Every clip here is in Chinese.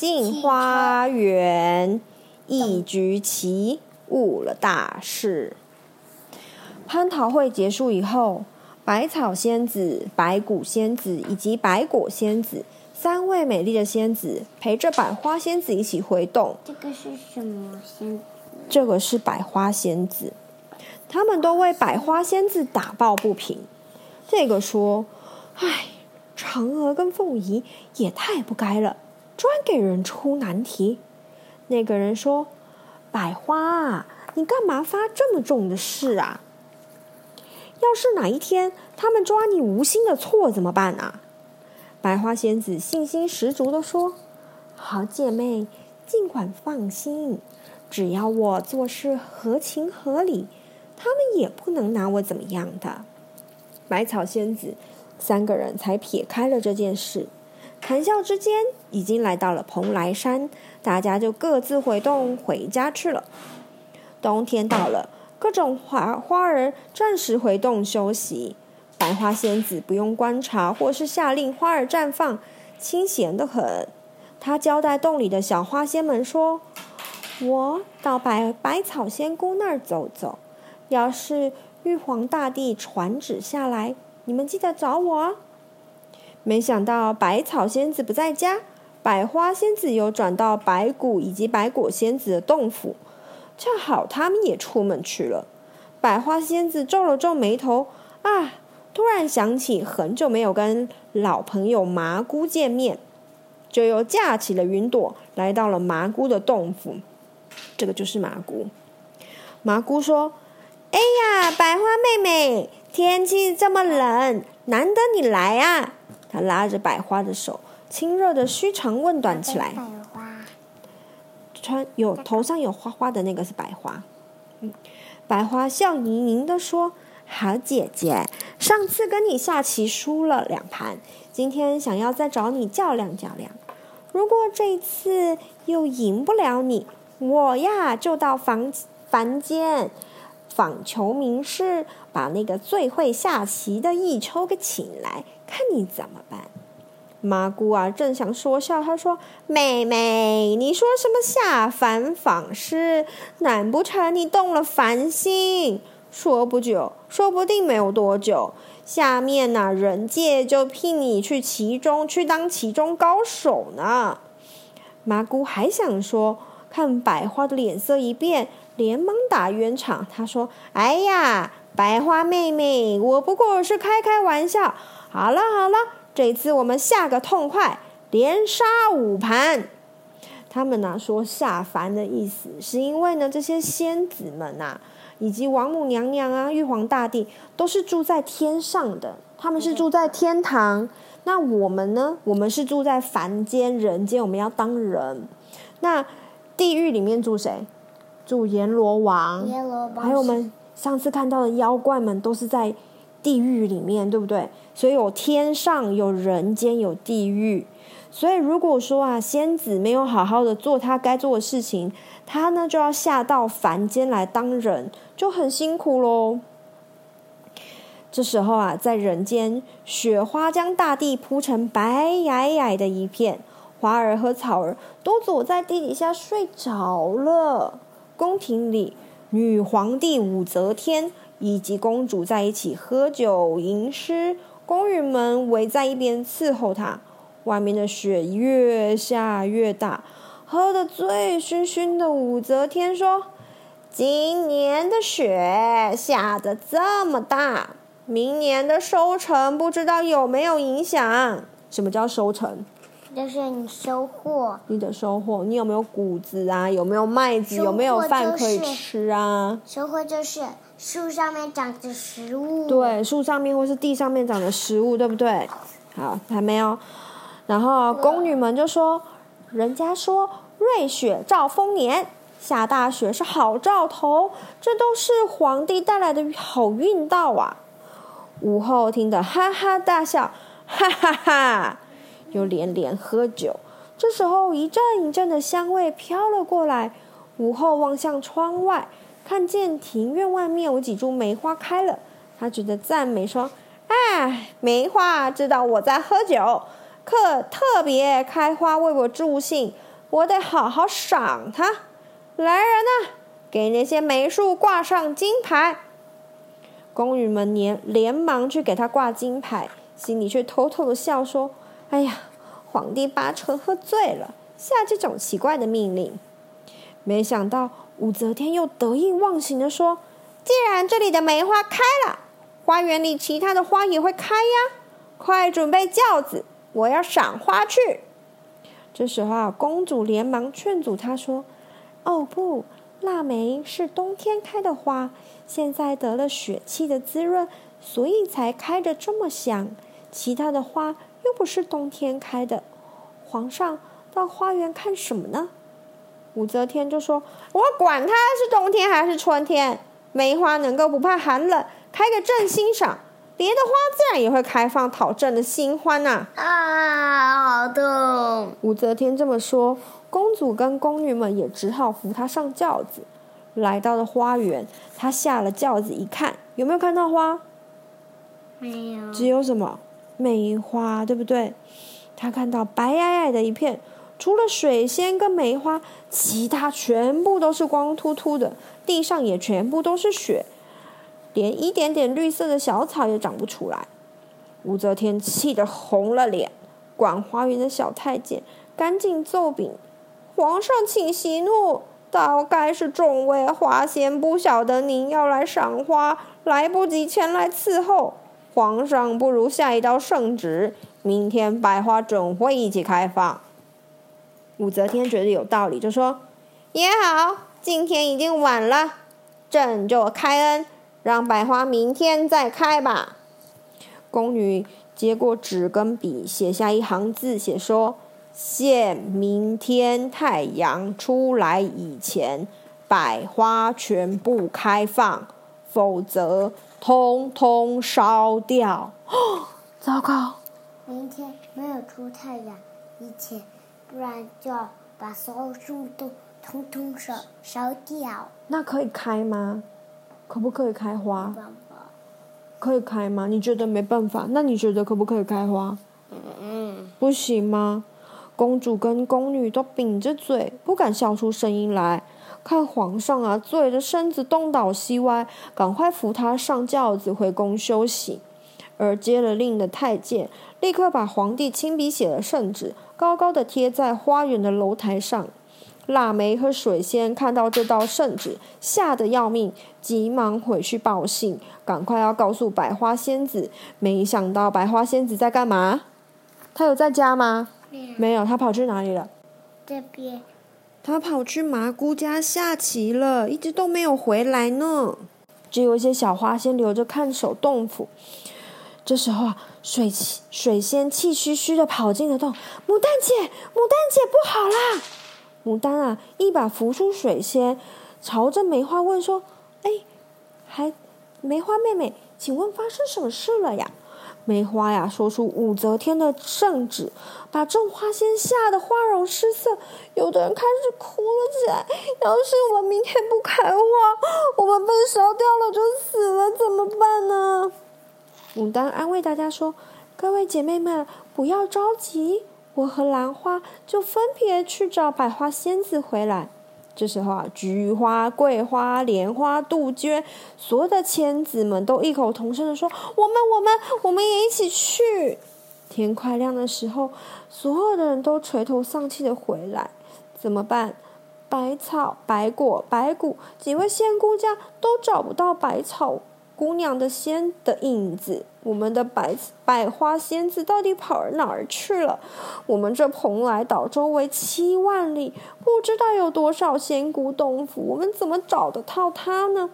镜花园》，一局棋误了大事。蟠桃会结束以后，百草仙子、白骨仙子以及白果仙子三位美丽的仙子陪着百花仙子一起回洞。这个是什么仙子？这个是百花仙子，他们都为百花仙子打抱不平。这个说：“唉。”嫦娥跟凤仪也太不该了，专给人出难题。那个人说：“百花，你干嘛发这么重的誓啊？要是哪一天他们抓你无心的错怎么办啊？”百花仙子信心十足地说：“好姐妹，尽管放心，只要我做事合情合理，他们也不能拿我怎么样的。”百草仙子。三个人才撇开了这件事，谈笑之间，已经来到了蓬莱山，大家就各自回洞回家去了。冬天到了，各种花花儿暂时回洞休息。百花仙子不用观察或是下令花儿绽放，清闲得很。她交代洞里的小花仙们说：“我到百百草仙姑那儿走走，要是玉皇大帝传旨下来。”你们记得找我啊！没想到百草仙子不在家，百花仙子又转到白骨以及白果仙子的洞府，恰好他们也出门去了。百花仙子皱了皱眉头，啊，突然想起很久没有跟老朋友麻姑见面，就又架起了云朵，来到了麻姑的洞府。这个就是麻姑。麻姑说：“哎呀，百花妹妹。”天气这么冷，难得你来啊！她拉着百花的手，亲热的嘘长问短起来。穿有头上有花花的那个是百花。嗯，百花笑盈盈地说：“好姐姐，上次跟你下棋输了两盘，今天想要再找你较量较量。如果这次又赢不了你，我呀就到房凡间。”访求名士，把那个最会下棋的弈秋给请来，看你怎么办。麻姑啊，正想说笑，她说：“妹妹，你说什么下凡访师？难不成你动了凡心？说不久，说不定没有多久，下面呢、人界就聘你去其中去当其中高手呢。”麻姑还想说，看百花的脸色一变。连忙打圆场，她说：“哎呀，百花妹妹，我不过是开开玩笑。好了好了，这次我们下个痛快，连杀五盘。”他们呢说下凡的意思，是因为呢这些仙子们呐、啊，以及王母娘娘啊、玉皇大帝都是住在天上的，他们是住在天堂。那我们呢，我们是住在凡间人间，我们要当人。那地狱里面住谁？住阎罗王，王，还有我们上次看到的妖怪们都是在地狱里面，对不对？所以有天上，有人间，有地狱。所以如果说啊，仙子没有好好的做他该做的事情，他呢就要下到凡间来当人，就很辛苦喽。这时候啊，在人间，雪花将大地铺成白皑皑的一片，花儿和草儿都躲在地底下睡着了。宫廷里，女皇帝武则天以及公主在一起喝酒吟诗，宫女们围在一边伺候她。外面的雪越下越大，喝得醉醺醺的武则天说：“今年的雪下得这么大，明年的收成不知道有没有影响？什么叫收成？”就是你收获，你的收获，你有没有谷子啊？有没有麦子？有没有饭可以吃啊？收获就是树上面长着食物。对，树上面或是地上面长的食物，对不对？好，还没有。然后宫女们就说：“人家说瑞雪兆丰年，下大雪是好兆头，这都是皇帝带来的好运到啊！武后听得哈哈大笑，哈哈哈哈，又连连喝酒。这时候，一阵一阵的香味飘了过来。武后望向窗外，看见庭院外面有几株梅花开了，他觉得赞美说：“哎，梅花知道我在喝酒，可特别开花为我助兴，我得好好赏它。来人呐，给那些梅树挂上金牌。”宫女们连连忙去给他挂金牌，心里却偷偷的笑说：“哎呀，皇帝八成喝醉了，下这种奇怪的命令。”没想到武则天又得意忘形地说：“既然这里的梅花开了，花园里其他的花也会开呀！快准备轿子，我要赏花去。”这时候啊，公主连忙劝阻她说：“哦不，腊梅是冬天开的花，现在得了雪气的滋润，所以才开得这么香。其他的花又不是冬天开的，皇上到花园看什么呢？”武则天就说：“我管它是冬天还是春天，梅花能够不怕寒冷，开个正欣赏，别的花自然也会开放，讨朕的新欢呐。”啊，好痛！武则天这么说，公主跟宫女们也只好扶她上轿子，来到了花园。她下了轿子一看，有没有看到花？没有。只有什么？梅花，对不对？她看到白皑皑的一片。除了水仙跟梅花，其他全部都是光秃秃的，地上也全部都是雪，连一点点绿色的小草也长不出来。武则天气得红了脸，管花园的小太监赶紧奏禀：“皇上请息怒，大概是众位花仙不晓得您要来赏花，来不及前来伺候。皇上不如下一道圣旨，明天百花准会一起开放。”武则天觉得有道理，就说：“也好，今天已经晚了，朕就开恩，让百花明天再开吧。”宫女接过纸跟笔，写下一行字，写说：“限明天太阳出来以前，百花全部开放，否则通通烧掉。”哦，糟糕！明天没有出太阳以前。不然就要把所有树都通通烧烧掉。那可以开吗？可不可以开花？可以开吗？你觉得没办法？那你觉得可不可以开花？嗯嗯。不行吗？公主跟宫女都抿着嘴，不敢笑出声音来。看皇上啊，醉着身子东倒西歪，赶快扶他上轿子回宫休息。而接了令的太监立刻把皇帝亲笔写的圣旨，高高的贴在花园的楼台上。腊梅和水仙看到这道圣旨，吓得要命，急忙回去报信，赶快要告诉百花仙子。没想到百花仙子在干嘛？她有在家吗？没有，她跑去哪里了？这边。她跑去麻姑家下棋了，一直都没有回来呢。只有一些小花仙留着看守洞府。这时候啊，水气水仙气吁吁的跑进了洞。牡丹姐，牡丹姐，不好啦！牡丹啊，一把扶出水仙，朝着梅花问说：“哎，还梅花妹妹，请问发生什么事了呀？”梅花呀，说出武则天的圣旨，把众花仙吓得花容失色，有的人开始哭了起来。要是我明天不开花，我们被烧掉了就死了，怎么办呢？牡丹安慰大家说：“各位姐妹们，不要着急，我和兰花就分别去找百花仙子回来。”这时候啊，菊花、桂花、莲花、杜鹃，所有的仙子们都异口同声的说：“我们、我们、我们也一起去。”天快亮的时候，所有的人都垂头丧气的回来。怎么办？百草、百果、百谷，几位仙姑家都找不到百草。姑娘的仙的影子，我们的百百花仙子到底跑哪儿去了？我们这蓬莱岛周围七万里，不知道有多少仙姑洞府，我们怎么找得到她呢？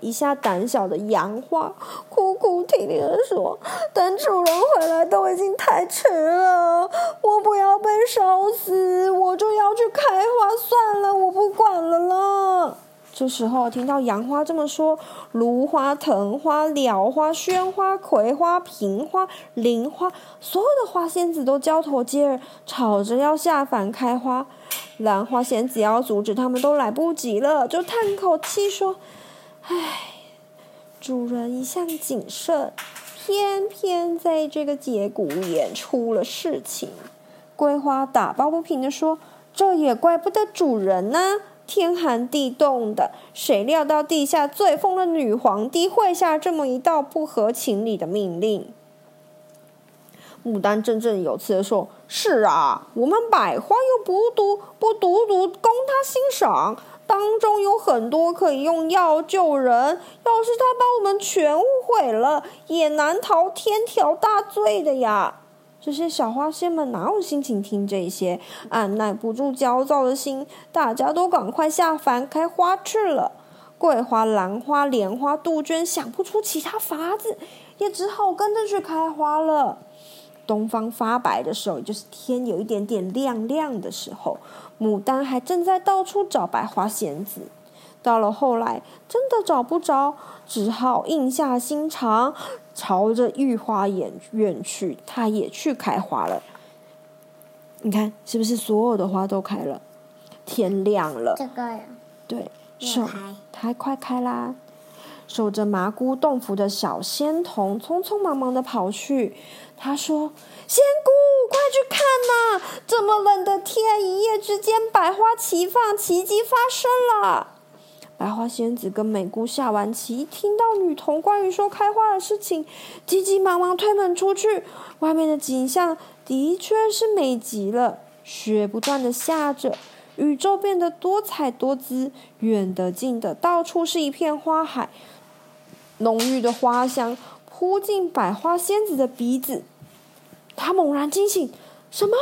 一下胆小的杨花哭哭啼啼地说：“等主人回来都已经太迟了，我不要被烧死，我就要去开花算了，我不管了啦。”这时候听到杨花这么说，芦花、藤花、蓼花、萱花、葵花、苹花、菱花，所有的花仙子都交头接耳，吵着要下凡开花。兰花仙子要阻止他们都来不及了，就叹口气说。唉，主人一向谨慎，偏偏在这个节骨眼出了事情。桂花打抱不平地说：“这也怪不得主人呢，天寒地冻的，谁料到地下最疯的女皇帝会下这么一道不合情理的命令？”牡丹振振有词的说：“是啊，我们百花又不独不独独供他欣赏。”当中有很多可以用药救人，要是他把我们全误会了，也难逃天条大罪的呀。这些小花仙们哪有心情听这些？按耐不住焦躁的心，大家都赶快下凡开花去了。桂花、兰花、莲花、杜鹃想不出其他法子，也只好跟着去开花了。东方发白的时候，就是天有一点点亮亮的时候，牡丹还正在到处找百花仙子。到了后来，真的找不着，只好硬下心肠，朝着御花园院去。他也去开花了。你看，是不是所有的花都开了？天亮了。这个呀。对，手它快开啦！守着麻姑洞府的小仙童匆匆忙忙的跑去。他说：“仙姑，快去看呐！这么冷的天，一夜之间百花齐放，奇迹发生了。”百花仙子跟美姑下完棋，听到女童关于说开花的事情，急急忙忙推门出去。外面的景象的确是美极了，雪不断的下着，宇宙变得多彩多姿，远的近的，到处是一片花海，浓郁的花香扑进百花仙子的鼻子。她猛然惊醒，什么？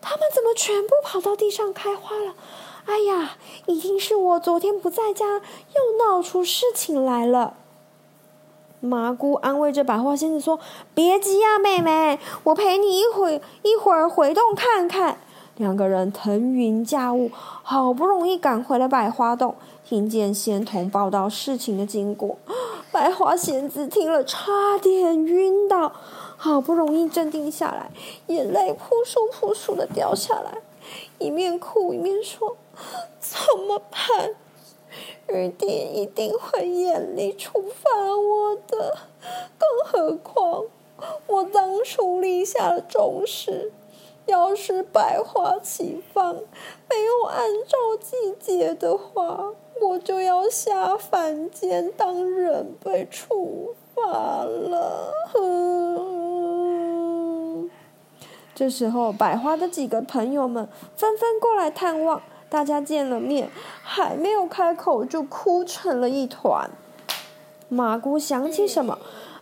他们怎么全部跑到地上开花了？哎呀，一定是我昨天不在家，又闹出事情来了。麻姑安慰着百花仙子说：“别急呀，妹妹，我陪你一会一会儿回洞看看。”两个人腾云驾雾，好不容易赶回了百花洞，听见仙童报道事情的经过，百花仙子听了差点晕倒。好不容易镇定下来，眼泪扑簌扑簌的掉下来，一面哭一面说：“怎么办？玉帝一定会严厉处罚我的。更何况我当初立下了重誓，要是百花齐放，没有按照季节的话，我就要下凡间当人被处罚了。”。这时候，百花的几个朋友们纷纷过来探望。大家见了面，还没有开口，就哭成了一团。麻姑想起什么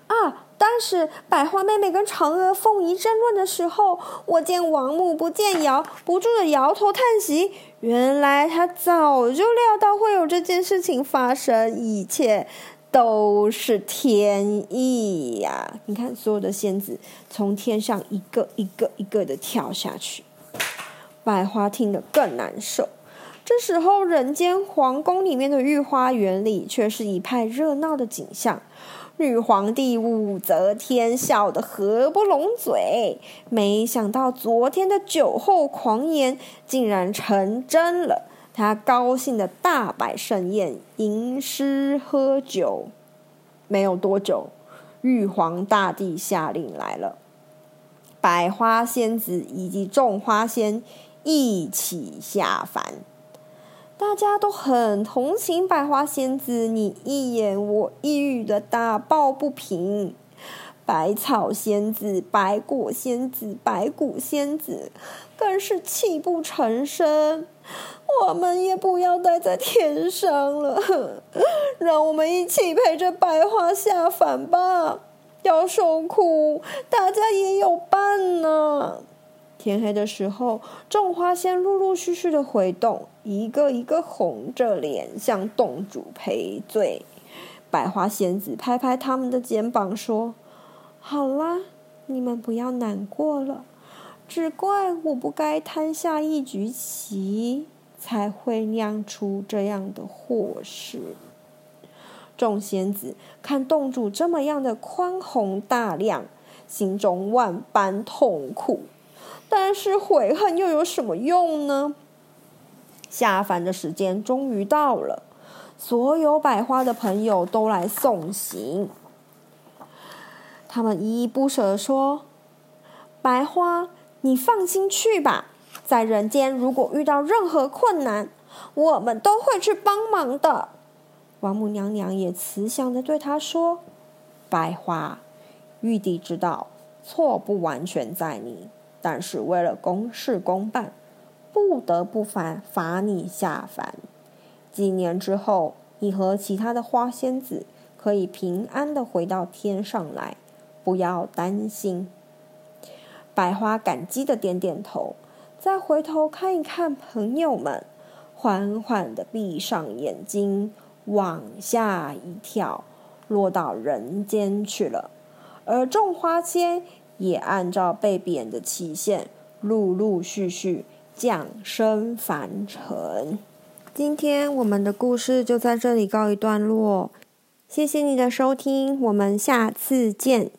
啊？当时百花妹妹跟嫦娥、凤仪争论的时候，我见王母不见摇，不住的摇头叹息。原来她早就料到会有这件事情发生，一切。都是天意呀！你看，所有的仙子从天上一个一个一个的跳下去，百花听得更难受。这时候，人间皇宫里面的御花园里却是一派热闹的景象。女皇帝武则天笑得合不拢嘴，没想到昨天的酒后狂言竟然成真了。他高兴的大摆盛宴，吟诗喝酒。没有多久，玉皇大帝下令来了，百花仙子以及众花仙一起下凡。大家都很同情百花仙子，你一言我一语的打抱不平。百草仙子、百果仙子、百骨仙子更是泣不成声。我们也不要待在天上了，让我们一起陪着百花下凡吧。要受苦，大家也有伴呢。天黑的时候，众花仙陆陆续续的回洞，一个一个红着脸向洞主赔罪。百花仙子拍拍他们的肩膀说：“好啦，你们不要难过了，只怪我不该贪下一局棋，才会酿出这样的祸事。”众仙子看洞主这么样的宽宏大量，心中万般痛苦，但是悔恨又有什么用呢？下凡的时间终于到了，所有百花的朋友都来送行。他们依依不舍地说：“百花，你放心去吧，在人间如果遇到任何困难，我们都会去帮忙的。”王母娘娘也慈祥地对他说：“百花，玉帝知道错不完全在你，但是为了公事公办，不得不罚罚你下凡。几年之后，你和其他的花仙子可以平安的回到天上来，不要担心。”百花感激的点点头，再回头看一看朋友们，缓缓的闭上眼睛。往下一跳，落到人间去了。而众花仙也按照被贬的期限，陆陆续续降生凡尘。今天我们的故事就在这里告一段落，谢谢你的收听，我们下次见。